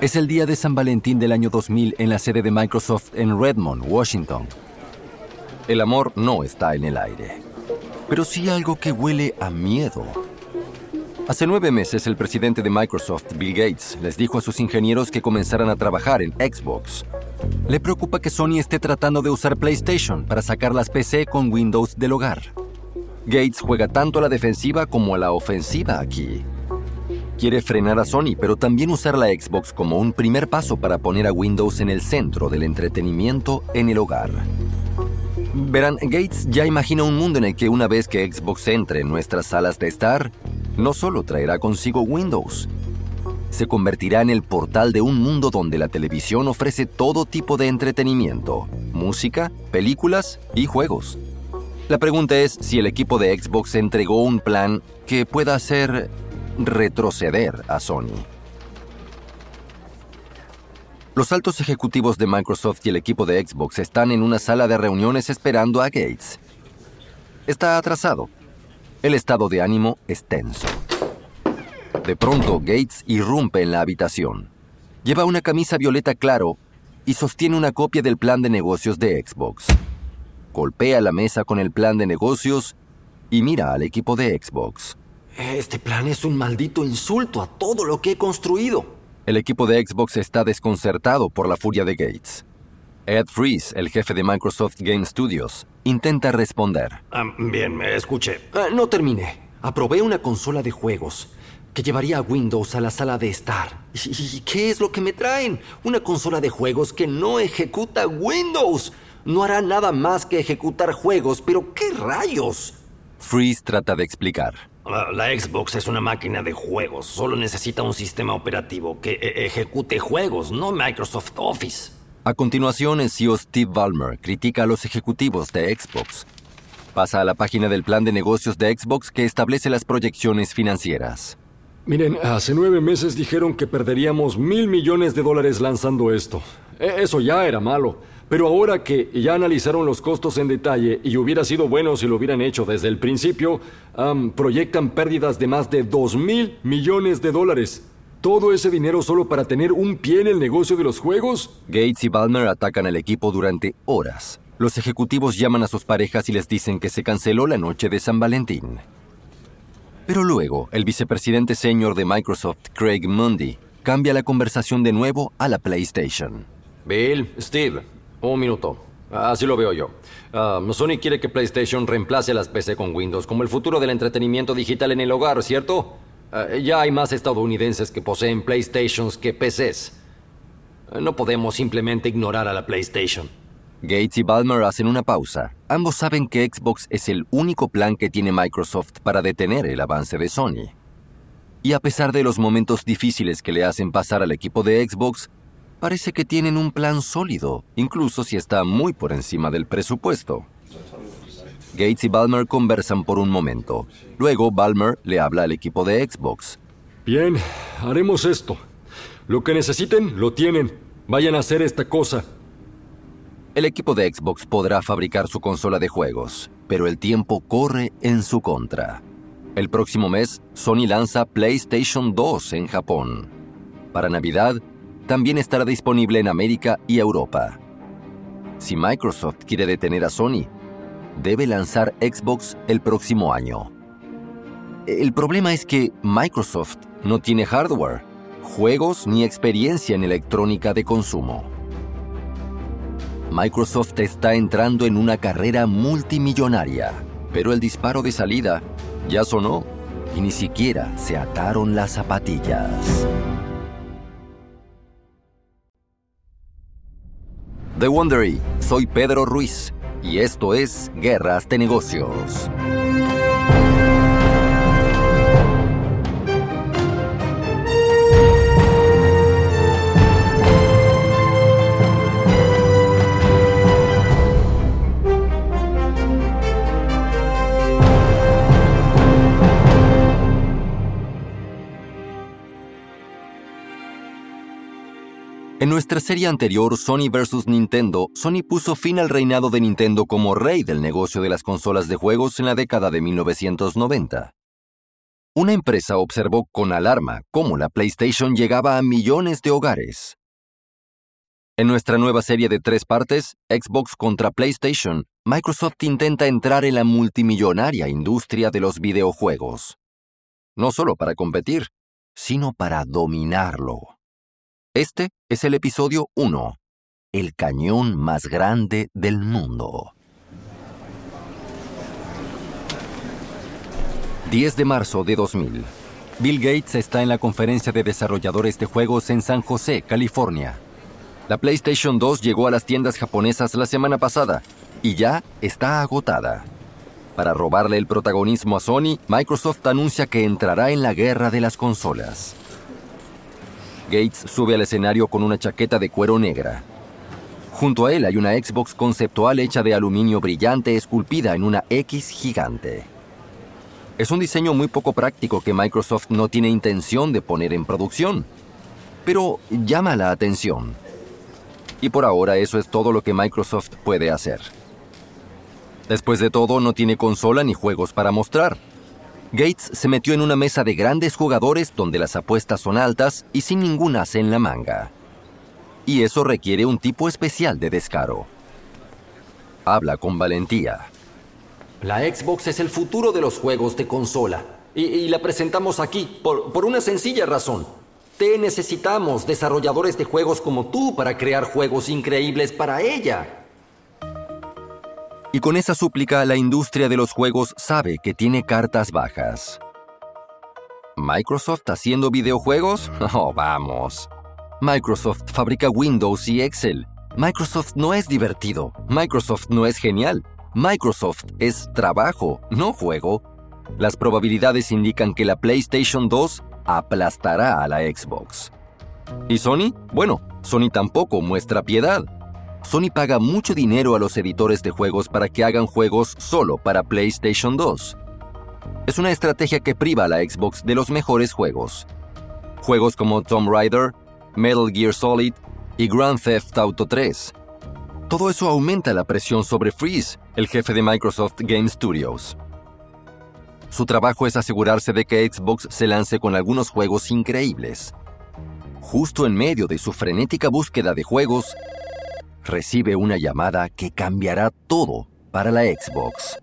Es el día de San Valentín del año 2000 en la sede de Microsoft en Redmond, Washington. El amor no está en el aire, pero sí algo que huele a miedo. Hace nueve meses el presidente de Microsoft, Bill Gates, les dijo a sus ingenieros que comenzaran a trabajar en Xbox. Le preocupa que Sony esté tratando de usar PlayStation para sacar las PC con Windows del hogar. Gates juega tanto a la defensiva como a la ofensiva aquí. Quiere frenar a Sony, pero también usar la Xbox como un primer paso para poner a Windows en el centro del entretenimiento en el hogar. Verán, Gates ya imagina un mundo en el que una vez que Xbox entre en nuestras salas de estar, no solo traerá consigo Windows, se convertirá en el portal de un mundo donde la televisión ofrece todo tipo de entretenimiento, música, películas y juegos. La pregunta es si el equipo de Xbox entregó un plan que pueda hacer retroceder a Sony. Los altos ejecutivos de Microsoft y el equipo de Xbox están en una sala de reuniones esperando a Gates. Está atrasado. El estado de ánimo es tenso. De pronto, Gates irrumpe en la habitación. Lleva una camisa violeta claro y sostiene una copia del plan de negocios de Xbox. Golpea la mesa con el plan de negocios y mira al equipo de Xbox. Este plan es un maldito insulto a todo lo que he construido. El equipo de Xbox está desconcertado por la furia de Gates. Ed Freeze, el jefe de Microsoft Game Studios, intenta responder. Ah, bien, me escuché. Ah, no terminé. Aprobé una consola de juegos que llevaría a Windows a la sala de estar. ¿Y qué es lo que me traen? Una consola de juegos que no ejecuta Windows. No hará nada más que ejecutar juegos, pero ¿qué rayos? Freeze trata de explicar. La Xbox es una máquina de juegos. Solo necesita un sistema operativo que e-, ejecute juegos, no Microsoft Office. A continuación, el CEO Steve Ballmer critica a los ejecutivos de Xbox. Pasa a la página del plan de negocios de Xbox que establece las proyecciones financieras. Miren, hace nueve meses dijeron que perderíamos mil millones de dólares lanzando esto. E, eso ya era malo. Pero ahora que ya analizaron los costos en detalle y hubiera sido bueno si lo hubieran hecho desde el principio, proyectan pérdidas de más de 2 mil millones de dólares. ¿Todo ese dinero solo para tener un pie en el negocio de los juegos? Gates y Balmer atacan al equipo durante horas. Los ejecutivos llaman a sus parejas y les dicen que se canceló la noche de San Valentín. Pero luego, el vicepresidente senior de Microsoft, Craig Mundy, cambia la conversación de nuevo a la PlayStation. Bill, Steve, un minuto. Así lo veo yo. Ah, Sony quiere que PlayStation reemplace las PC con Windows como el futuro del entretenimiento digital en el hogar, ¿cierto? Ah, ya hay más estadounidenses que poseen PlayStations que PCs. No podemos simplemente ignorar a la PlayStation. Gates y Balmer hacen una pausa. Ambos saben que Xbox es el único plan que tiene Microsoft para detener el avance de Sony. Y a pesar de los momentos difíciles que le hacen pasar al equipo de Xbox, parece que tienen un plan sólido, incluso si está muy por encima del presupuesto. Gates y Balmer conversan por un momento. Luego Balmer le habla al equipo de Xbox. Bien, haremos esto. Lo que necesiten, lo tienen. Vayan a hacer esta cosa. El equipo de Xbox podrá fabricar su consola de juegos, pero el tiempo corre en su contra. El próximo mes, Sony lanza PlayStation 2 en Japón. Para Navidad, también estará disponible en América y Europa. Si Microsoft quiere detener a Sony, debe lanzar Xbox el próximo año. El problema es que Microsoft no tiene hardware, juegos ni experiencia en electrónica de consumo. Microsoft está entrando en una carrera multimillonaria, pero el disparo de salida ya sonó y ni siquiera se ataron las zapatillas. The Wondery, soy Pedro Ruiz y esto es Guerras de Negocios. Nuestra serie anterior, Sony vs. Nintendo, Sony puso fin al reinado de Nintendo como rey del negocio de las consolas de juegos en la década de 1990. una empresa observó con alarma cómo la PlayStation llegaba a millones de hogares. En nuestra nueva serie de tres partes, Xbox contra PlayStation, Microsoft intenta entrar en la multimillonaria industria de los videojuegos. No solo para competir, sino para dominarlo. Este es el episodio 1, el cañón más grande del mundo. 10 de marzo de 2000. Bill Gates está en la conferencia de desarrolladores de juegos en San José, California. La PlayStation 2 llegó a las tiendas japonesas la semana pasada y ya está agotada. Para robarle el protagonismo a Sony, Microsoft anuncia que entrará en la guerra de las consolas. Gates sube al escenario con una chaqueta de cuero negra. Junto a él hay una Xbox conceptual hecha de aluminio brillante esculpida en una X gigante. Es un diseño muy poco práctico que Microsoft no tiene intención de poner en producción, pero llama la atención. Y por ahora eso es todo lo que Microsoft puede hacer. Después de todo, no tiene consola ni juegos para mostrar. Gates se metió en una mesa de grandes jugadores donde las apuestas son altas y sin ningún as en la manga. Y eso requiere un tipo especial de descaro. Habla con valentía. La Xbox es el futuro de los juegos de consola. Y, la presentamos aquí por, por una sencilla razón. Te necesitamos desarrolladores de juegos como tú para crear juegos increíbles para ella. Y con esa súplica la industria de los juegos sabe que tiene cartas bajas. ¿Microsoft haciendo videojuegos? Oh, vamos. Microsoft fabrica Windows y Excel. Microsoft no es divertido. Microsoft no es genial. Microsoft es trabajo, no juego. Las probabilidades indican que la PlayStation 2 aplastará a la Xbox. ¿Y Sony? Bueno, Sony tampoco muestra piedad. Sony paga mucho dinero a los editores de juegos para que hagan juegos solo para PlayStation 2. Es una estrategia que priva a la Xbox de los mejores juegos. Juegos como Tomb Raider, Metal Gear Solid y Grand Theft Auto 3. Todo eso aumenta la presión sobre Freeze, el jefe de Microsoft Game Studios. Su trabajo es asegurarse de que Xbox se lance con algunos juegos increíbles. Justo en medio de su frenética búsqueda de juegos, recibe una llamada que cambiará todo para la Xbox.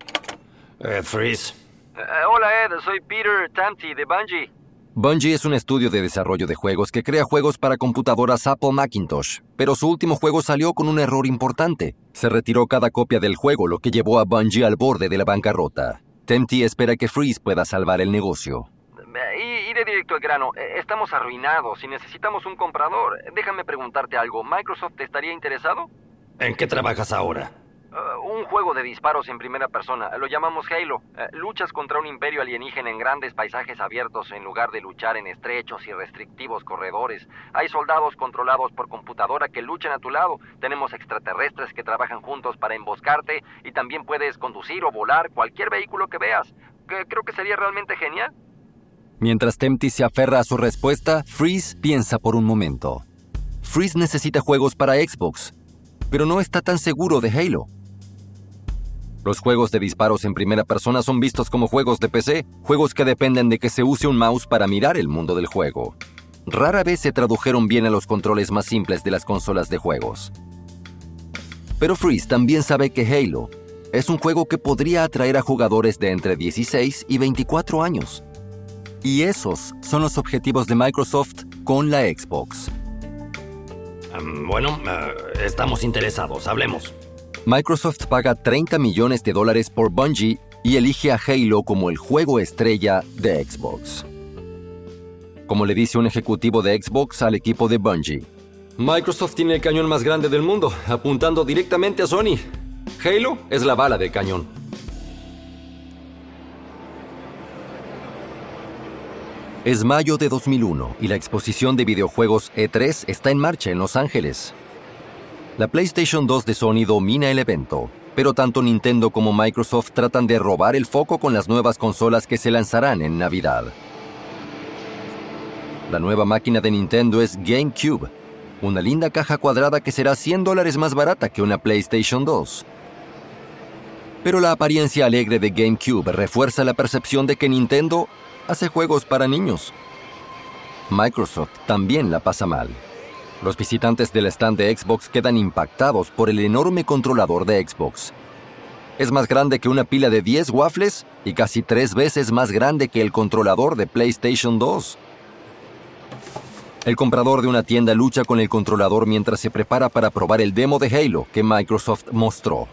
Eh, Freeze. Eh, hola Ed, soy Peter Tamti de Bungie. Bungie es un estudio de desarrollo de juegos que crea juegos para computadoras Apple Macintosh, pero su último juego salió con un error importante. Se retiró cada copia del juego, lo que llevó a Bungie al borde de la bancarrota. Tempty espera que Freeze pueda salvar el negocio. Y, de directo al grano, eh, estamos arruinados y necesitamos un comprador. Déjame preguntarte algo, ¿Microsoft estaría interesado? ¿En qué trabajas ahora? Uh, un juego de disparos en primera persona. Lo llamamos Halo. Uh, luchas contra un imperio alienígena en grandes paisajes abiertos en lugar de luchar en estrechos y restrictivos corredores. Hay soldados controlados por computadora que luchan a tu lado. Tenemos extraterrestres que trabajan juntos para emboscarte y también puedes conducir o volar cualquier vehículo que veas. Que creo que sería realmente genial. Mientras Tempty se aferra a su respuesta, Freeze piensa por un momento. Freeze necesita juegos para Xbox, pero no está tan seguro de Halo. Los juegos de disparos en primera persona son vistos como juegos de PC, juegos que dependen de que se use un mouse para mirar el mundo del juego. Rara vez se tradujeron bien a los controles más simples de las consolas de juegos. Pero Freeze también sabe que Halo es un juego que podría atraer a jugadores de entre 16 y 24 años. Y esos son los objetivos de Microsoft con la Xbox. bueno, eh, estamos interesados, hablemos. Microsoft paga 30 millones de dólares por Bungie y elige a Halo como el juego estrella de Xbox. Como le dice un ejecutivo de Xbox al equipo de Bungie. Microsoft tiene el cañón más grande del mundo, apuntando directamente a Sony. Halo es la bala de cañón. Es mayo de 2001 y la exposición de videojuegos E3 está en marcha en Los Ángeles. La PlayStation 2 de Sony domina el evento, pero tanto Nintendo como Microsoft tratan de robar el foco con las nuevas consolas que se lanzarán en Navidad. La nueva máquina de Nintendo es GameCube, una linda caja cuadrada que será 100 dólares más barata que una PlayStation 2. Pero la apariencia alegre de GameCube refuerza la percepción de que Nintendo hace juegos para niños. Microsoft también la pasa mal. Los visitantes del stand de Xbox quedan impactados por el enorme controlador de Xbox. Es más grande que una pila de 10 waffles y casi tres veces más grande que el controlador de PlayStation 2. El comprador de una tienda lucha con el controlador mientras se prepara para probar el demo de Halo que Microsoft mostró.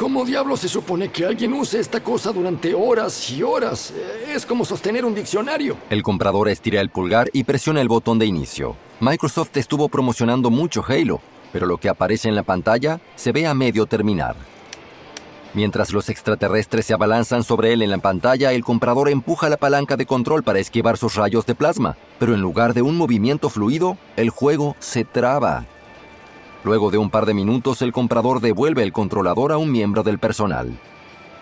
¿Cómo diablo se supone que alguien use esta cosa durante horas y horas? Es como sostener un diccionario. El comprador estira el pulgar y presiona el botón de inicio. Microsoft estuvo promocionando mucho Halo, pero lo que aparece en la pantalla se ve a medio terminar. Mientras los extraterrestres se abalanzan sobre él en la pantalla, el comprador empuja la palanca de control para esquivar sus rayos de plasma, pero en lugar de un movimiento fluido, el juego se traba. Luego de un par de minutos, el comprador devuelve el controlador a un miembro del personal.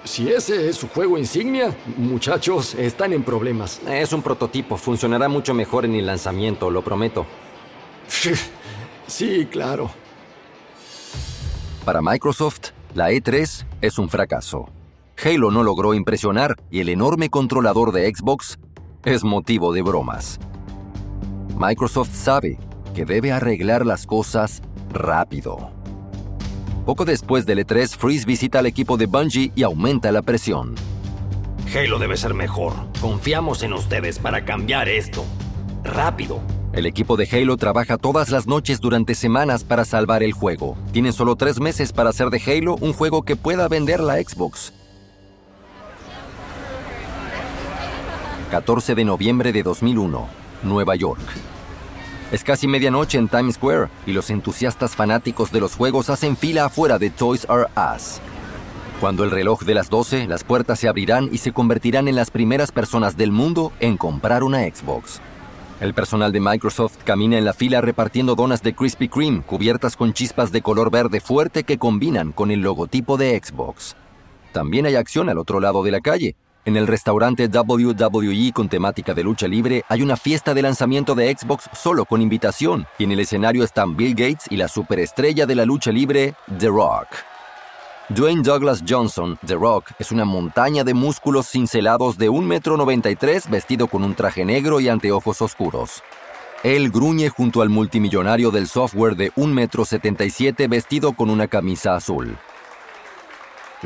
Si ese es su juego insignia, muchachos, están en problemas. Es un prototipo, funcionará mucho mejor en el lanzamiento, lo prometo. Sí, claro. Para Microsoft, la E3 es un fracaso. Halo no logró impresionar y el enorme controlador de Xbox es motivo de bromas. Microsoft sabe que debe arreglar las cosas rápido. Poco después del E3, Freeze visita al equipo de Bungie y aumenta la presión. Halo debe ser mejor. Confiamos en ustedes para cambiar esto. Rápido. El equipo de Halo trabaja todas las noches durante semanas para salvar el juego. Tienen solo tres meses para hacer de Halo un juego que pueda vender la Xbox. 14 de noviembre de 2001, Nueva York. Es casi medianoche en Times Square y los entusiastas fanáticos de los juegos hacen fila afuera de Toys R Us. Cuando el reloj de las 12, las puertas se abrirán y se convertirán en las primeras personas del mundo en comprar una Xbox. El personal de Microsoft camina en la fila repartiendo donas de Krispy Kreme cubiertas con chispas de color verde fuerte que combinan con el logotipo de Xbox. También hay acción al otro lado de la calle, en el restaurante WWE con temática de lucha libre hay una fiesta de lanzamiento de Xbox solo con invitación y en el escenario están Bill Gates y la superestrella de la lucha libre, The Rock. Dwayne Douglas Johnson, The Rock, es una montaña de músculos cincelados de 1,93 m vestido con un traje negro y anteojos oscuros. Él gruñe junto al multimillonario del software de 1,77 m vestido con una camisa azul.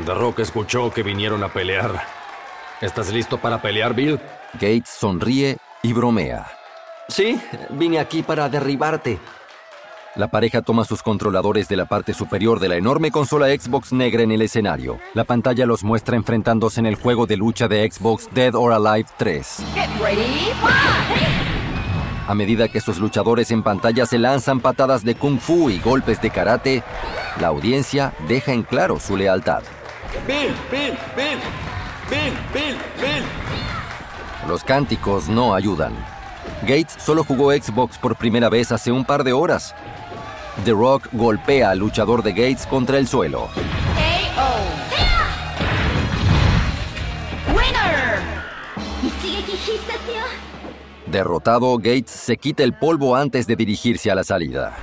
The Rock escuchó que vinieron a pelear. ¿Estás listo para pelear, Bill? Gates sonríe y bromea. Sí, vine aquí para derribarte. La pareja toma sus controladores de la parte superior de la enorme consola Xbox negra en el escenario. La pantalla los muestra enfrentándose en el juego de lucha de Xbox Dead or Alive 3. A medida que sus luchadores en pantalla se lanzan patadas de kung fu y golpes de karate, la audiencia deja en claro su lealtad. Bill, Bill, Bill, Bill, Bill, Bill. Los cánticos no ayudan. Gates solo jugó Xbox por primera vez hace un par de horas. The Rock golpea al luchador de Gates contra el suelo. Derrotado, Gates se quita el polvo antes de dirigirse a la salida.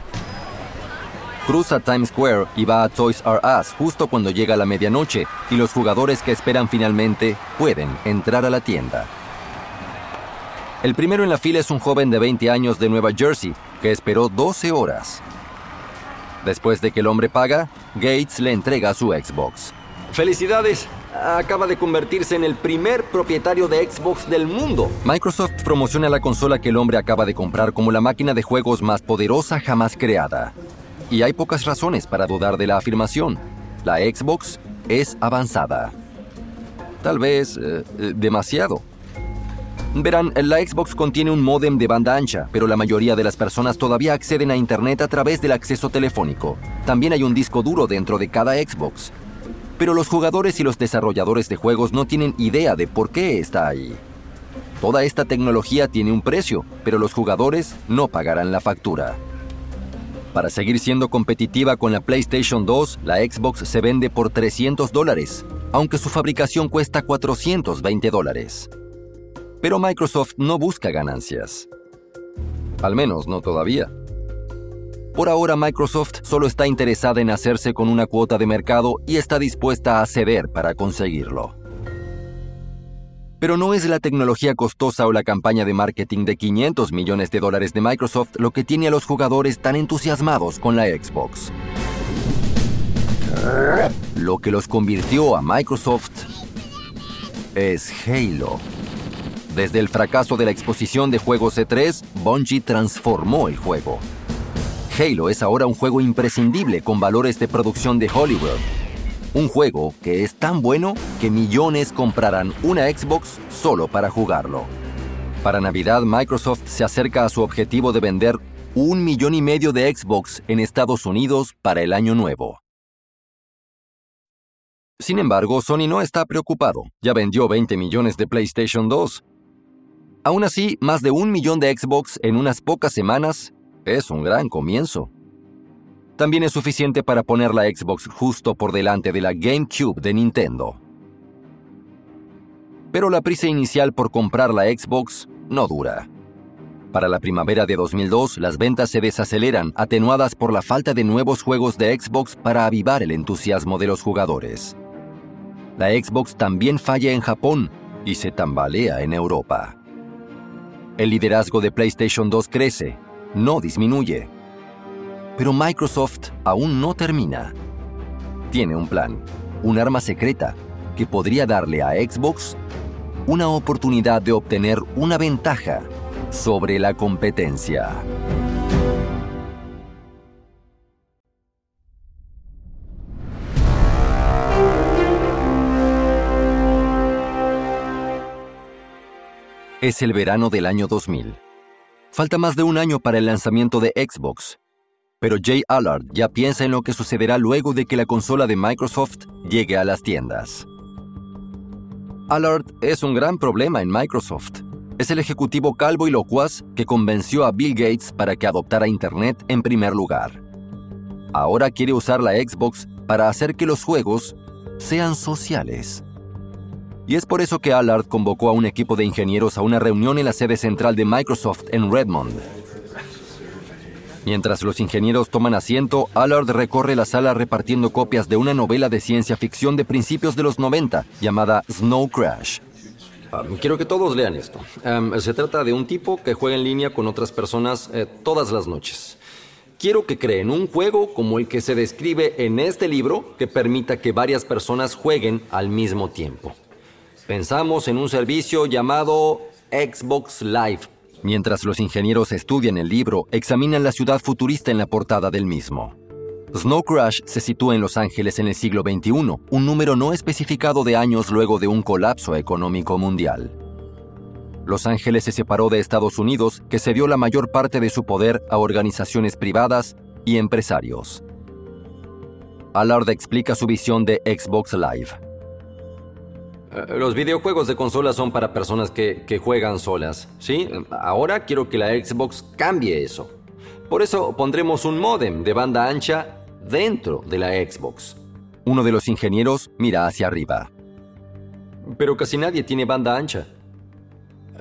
Cruza Times Square y va a Toys R Us justo cuando llega la medianoche y los jugadores que esperan finalmente pueden entrar a la tienda. El primero en la fila es un joven de 20 años de Nueva Jersey que esperó 12 horas. Después de que el hombre paga, Gates le entrega su Xbox. ¡Felicidades! Acaba de convertirse en el primer propietario de Xbox del mundo. Microsoft promociona la consola que el hombre acaba de comprar como la máquina de juegos más poderosa jamás creada. Y hay pocas razones para dudar de la afirmación. La Xbox es avanzada. Tal vez eh, eh, demasiado. Verán, la Xbox contiene un módem de banda ancha, pero la mayoría de las personas todavía acceden a Internet a través del acceso telefónico. También hay un disco duro dentro de cada Xbox. Pero los jugadores y los desarrolladores de juegos no tienen idea de por qué está ahí. Toda esta tecnología tiene un precio, pero los jugadores no pagarán la factura. Para seguir siendo competitiva con la PlayStation 2, la Xbox se vende por 300 dólares, aunque su fabricación cuesta 420 dólares. Pero Microsoft no busca ganancias. Al menos no todavía. Por ahora Microsoft solo está interesada en hacerse con una cuota de mercado y está dispuesta a ceder para conseguirlo. Pero no es la tecnología costosa o la campaña de marketing de 500 millones de dólares de Microsoft lo que tiene a los jugadores tan entusiasmados con la Xbox. Lo que los convirtió a Microsoft es Halo. Desde el fracaso de la exposición de juegos E3, Bungie transformó el juego. Halo es ahora un juego imprescindible con valores de producción de Hollywood. Un juego que es tan bueno que millones comprarán una Xbox solo para jugarlo. Para Navidad, Microsoft se acerca a su objetivo de vender un millón y medio de Xbox en Estados Unidos para el año nuevo. Sin embargo, Sony no está preocupado. Ya vendió 20 millones de PlayStation 2. Aún así, más de un millón de Xbox en unas pocas semanas es un gran comienzo. También es suficiente para poner la Xbox justo por delante de la GameCube de Nintendo. Pero la prisa inicial por comprar la Xbox no dura. Para la primavera de 2002, las ventas se desaceleran, atenuadas por la falta de nuevos juegos de Xbox para avivar el entusiasmo de los jugadores. La Xbox también falla en Japón y se tambalea en Europa. El liderazgo de PlayStation 2 crece, no disminuye. Pero Microsoft aún no termina. Tiene un plan, un arma secreta que podría darle a Xbox una oportunidad de obtener una ventaja sobre la competencia. Es el verano del año 2000. Falta más de un año para el lanzamiento de Xbox, pero Jay Allard ya piensa en lo que sucederá luego de que la consola de Microsoft llegue a las tiendas. Allard es un gran problema en Microsoft. Es el ejecutivo calvo y locuaz que convenció a Bill Gates para que adoptara Internet en primer lugar. Ahora quiere usar la Xbox para hacer que los juegos sean sociales. Y es por eso que Allard convocó a un equipo de ingenieros a una reunión en la sede central de Microsoft en Redmond. Mientras los ingenieros toman asiento, Allard recorre la sala repartiendo copias de una novela de ciencia ficción de principios de los 90 llamada Snow Crash. Ah, quiero que todos lean esto. se trata de un tipo que juega en línea con otras personas eh, todas las noches. Quiero que creen un juego como el que se describe en este libro que permita que varias personas jueguen al mismo tiempo. Pensamos en un servicio llamado Xbox Live. Mientras los ingenieros estudian el libro, examinan la ciudad futurista en la portada del mismo. Snow Crash se sitúa en Los Ángeles en el siglo XXI, un número no especificado de años luego de un colapso económico mundial. Los Ángeles se separó de Estados Unidos, que cedió la mayor parte de su poder a organizaciones privadas y empresarios. Allard explica su visión de Xbox Live. Eh, los videojuegos de consola son para personas que, juegan solas, ¿sí? Ahora quiero que la Xbox cambie eso. Por eso pondremos un modem de banda ancha dentro de la Xbox. Uno de los ingenieros mira hacia arriba. Pero casi nadie tiene banda ancha.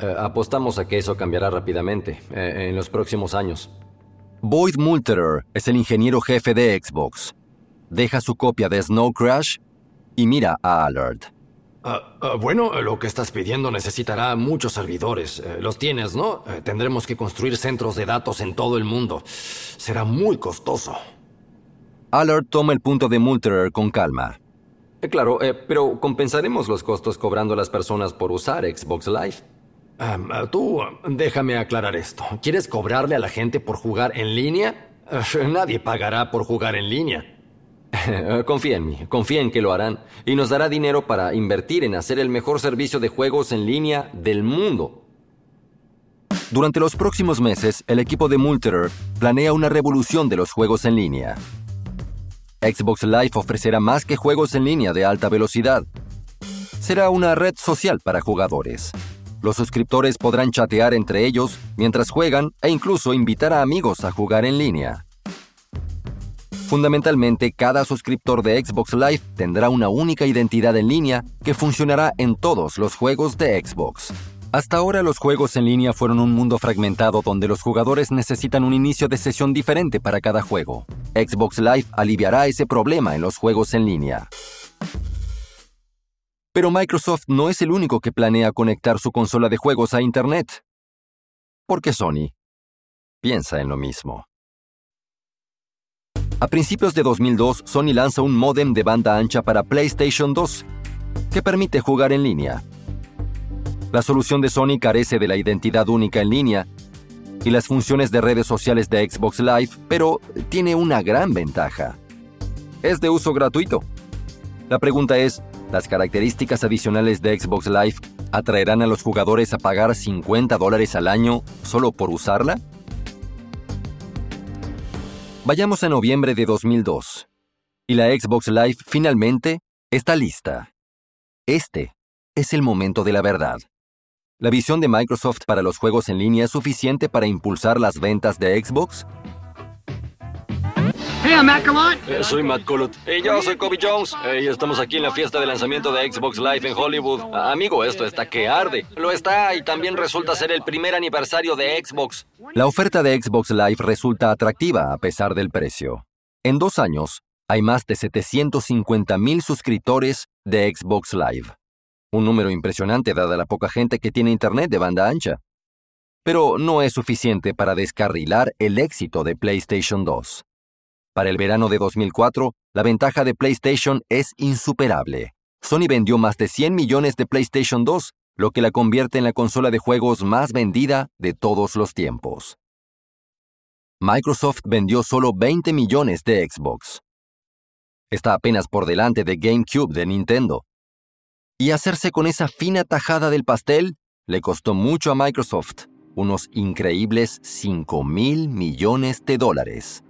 Eh, apostamos a que eso cambiará rápidamente eh, en los próximos años. Boyd Multerer es el ingeniero jefe de Xbox. Deja su copia de Snow Crash y mira a Allard. Ah, ah, bueno, lo que estás pidiendo necesitará muchos servidores. Eh, los tienes, ¿no? Eh, tendremos que construir centros de datos en todo el mundo. Será muy costoso. Allard toma el punto de Multerer con calma. Eh, claro, pero compensaremos los costos cobrando a las personas por usar Xbox Live. tú, déjame aclarar esto. ¿Quieres cobrarle a la gente por jugar en línea? nadie pagará por jugar en línea. confía en mí, confía en que lo harán y nos dará dinero para invertir en hacer el mejor servicio de juegos en línea del mundo. Durante los próximos meses, el equipo de Multerer planea una revolución de los juegos en línea. Xbox Live ofrecerá más que juegos en línea de alta velocidad. Será una red social para jugadores. Los suscriptores podrán chatear entre ellos mientras juegan e incluso invitar a amigos a jugar en línea. Fundamentalmente, cada suscriptor de Xbox Live tendrá una única identidad en línea que funcionará en todos los juegos de Xbox. Hasta ahora los juegos en línea fueron un mundo fragmentado donde los jugadores necesitan un inicio de sesión diferente para cada juego. Xbox Live aliviará ese problema en los juegos en línea. Pero Microsoft no es el único que planea conectar su consola de juegos a Internet. ¿Por qué Sony? Piensa en lo mismo. A principios de 2002, Sony lanza un modem de banda ancha para PlayStation 2, que permite jugar en línea. La solución de Sony carece de la identidad única en línea y las funciones de redes sociales de Xbox Live, pero tiene una gran ventaja. Es de uso gratuito. La pregunta es, ¿las características adicionales de Xbox Live atraerán a los jugadores a pagar 50 dólares al año solo por usarla? Vayamos a noviembre de 2002. Y la Xbox Live finalmente está lista. Este es el momento de la verdad. ¿La visión de Microsoft para los juegos en línea es suficiente para impulsar las ventas de Xbox? Eh, soy Matt Collot. Y yo soy Kobe Jones. y estamos aquí en la fiesta de lanzamiento de Xbox Live en Hollywood. Ah, amigo, esto está que arde. Lo está y también resulta ser el primer aniversario de Xbox. La oferta de Xbox Live resulta atractiva a pesar del precio. En dos años, hay más de 750 mil suscriptores de Xbox Live. Un número impresionante dada la poca gente que tiene Internet de banda ancha. Pero no es suficiente para descarrilar el éxito de PlayStation 2. Para el verano de 2004, la ventaja de PlayStation es insuperable. Sony vendió más de 100 millones de PlayStation 2, lo que la convierte en la consola de juegos más vendida de todos los tiempos. Microsoft vendió solo 20 millones de Xbox. Está apenas por delante de GameCube de Nintendo, y hacerse con esa fina tajada del pastel le costó mucho a Microsoft, unos increíbles 5 mil millones de dólares.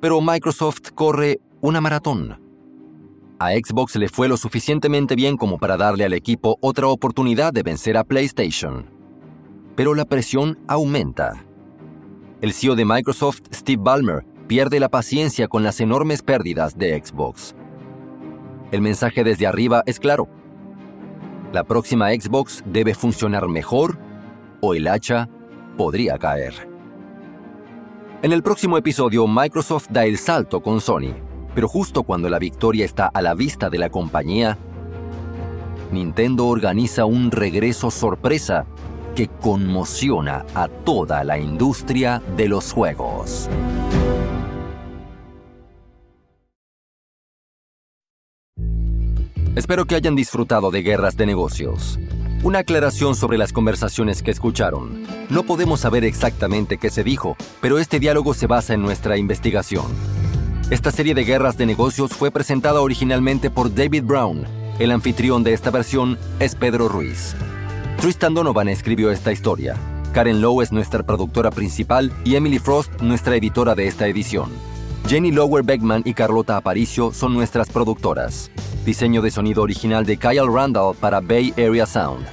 Pero Microsoft corre una maratón. A Xbox le fue lo suficientemente bien como para darle al equipo otra oportunidad de vencer a PlayStation. Pero la presión aumenta. El CEO de Microsoft, Steve Ballmer, pierde la paciencia con las enormes pérdidas de Xbox. El mensaje desde arriba es claro la próxima Xbox debe funcionar mejor o el hacha podría caer. En el próximo episodio, Microsoft da el salto con Sony, pero justo cuando la victoria está a la vista de la compañía, Nintendo organiza un regreso sorpresa que conmociona a toda la industria de los juegos. Espero que hayan disfrutado de Guerras de Negocios. Una aclaración sobre las conversaciones que escucharon. No podemos saber exactamente qué se dijo, pero este diálogo se basa en nuestra investigación. Esta serie de Guerras de Negocios fue presentada originalmente por David Brown. El anfitrión de esta versión es Pedro Ruiz. Tristan Donovan escribió esta historia. Karen Lowe es nuestra productora principal y Emily Frost nuestra editora de esta edición. Jenny Lower Beckman y Carlota Aparicio son nuestras productoras. Diseño de sonido original de Kyle Randall para Bay Area Sound.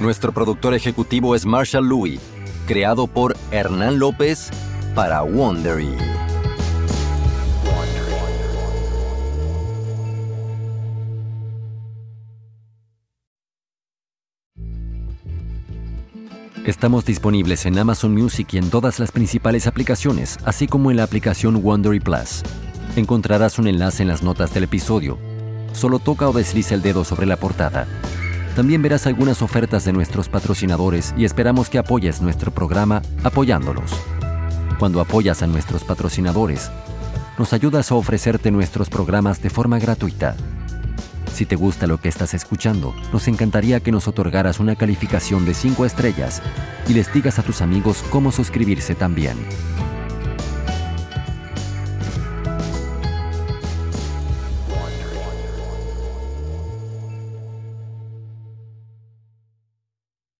Nuestro productor ejecutivo es Marshall Louis, creado por Hernán López para Wondery. Estamos disponibles en Amazon Music y en todas las principales aplicaciones, así como en la aplicación Wondery Plus. Encontrarás un enlace en las notas del episodio Solo toca o desliza el dedo sobre la portada. También verás algunas ofertas de nuestros patrocinadores y esperamos que apoyes nuestro programa apoyándolos. Cuando apoyas a nuestros patrocinadores, nos ayudas a ofrecerte nuestros programas de forma gratuita. Si te gusta lo que estás escuchando, nos encantaría que nos otorgaras una calificación de 5 estrellas y les digas a tus amigos cómo suscribirse también.